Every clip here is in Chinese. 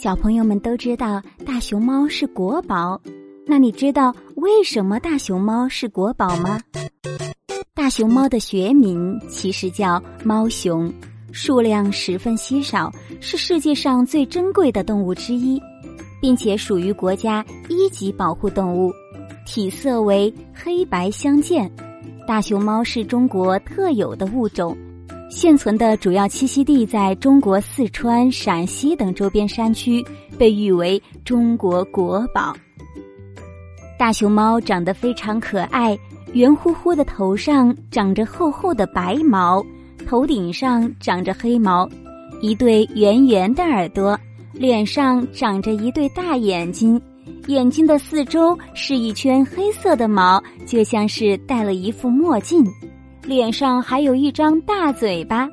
小朋友们都知道大熊猫是国宝，那你知道为什么大熊猫是国宝吗？大熊猫的学名其实叫猫熊，数量十分稀少，是世界上最珍贵的动物之一，并且属于国家一级保护动物，体色为黑白相间。大熊猫是中国特有的物种。现存的主要栖息地在中国四川、陕西等周边山区，被誉为中国国宝。大熊猫长得非常可爱，圆乎乎的头上长着厚厚的白毛，头顶上长着黑毛，一对圆圆的耳朵，脸上长着一对大眼睛，眼睛的四周是一圈黑色的毛，就像是戴了一副墨镜。脸上还有一张大嘴巴，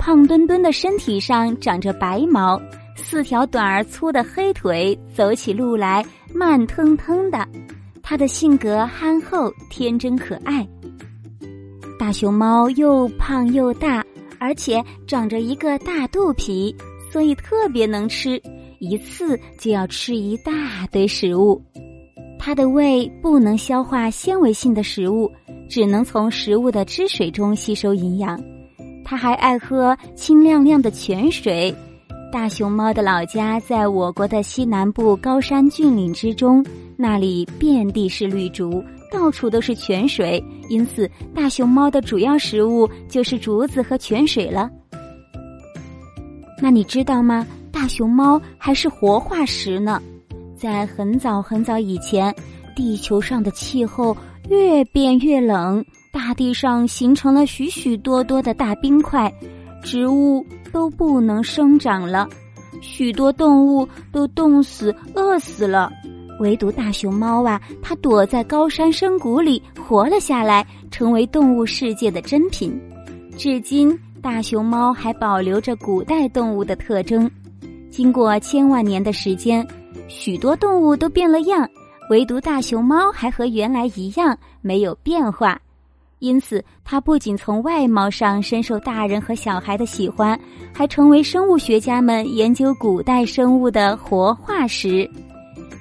胖墩墩的身体上长着白毛，四条短而粗的黑腿，走起路来慢腾腾的。它的性格憨厚、天真可爱。大熊猫又胖又大，而且长着一个大肚皮，所以特别能吃，一次就要吃一大堆食物。它的胃不能消化纤维性的食物。只能从食物的汁水中吸收营养，它还爱喝清亮亮的泉水。大熊猫的老家在我国的西南部高山峻岭之中，那里遍地是绿竹，到处都是泉水，因此大熊猫的主要食物就是竹子和泉水了。那你知道吗？大熊猫还是活化石呢，在很早很早以前，地球上的气候。越变越冷，大地上形成了许许多多的大冰块，植物都不能生长了，许多动物都冻死、饿死了，唯独大熊猫啊，它躲在高山深谷里活了下来，成为动物世界的珍品。至今，大熊猫还保留着古代动物的特征。经过千万年的时间，许多动物都变了样。唯独大熊猫还和原来一样没有变化，因此它不仅从外貌上深受大人和小孩的喜欢，还成为生物学家们研究古代生物的活化石。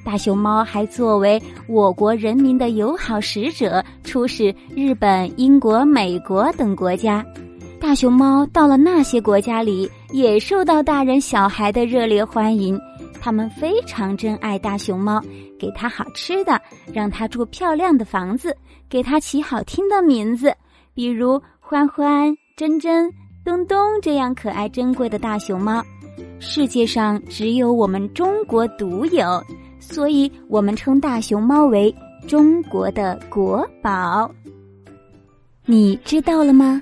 大熊猫还作为我国人民的友好使者，出使日本、英国、美国等国家。大熊猫到了那些国家里，也受到大人小孩的热烈欢迎。他们非常珍爱大熊猫，给它好吃的，让它住漂亮的房子，给它起好听的名字，比如欢欢、珍珍、东东这样可爱珍贵的大熊猫，世界上只有我们中国独有，所以我们称大熊猫为中国的国宝。你知道了吗？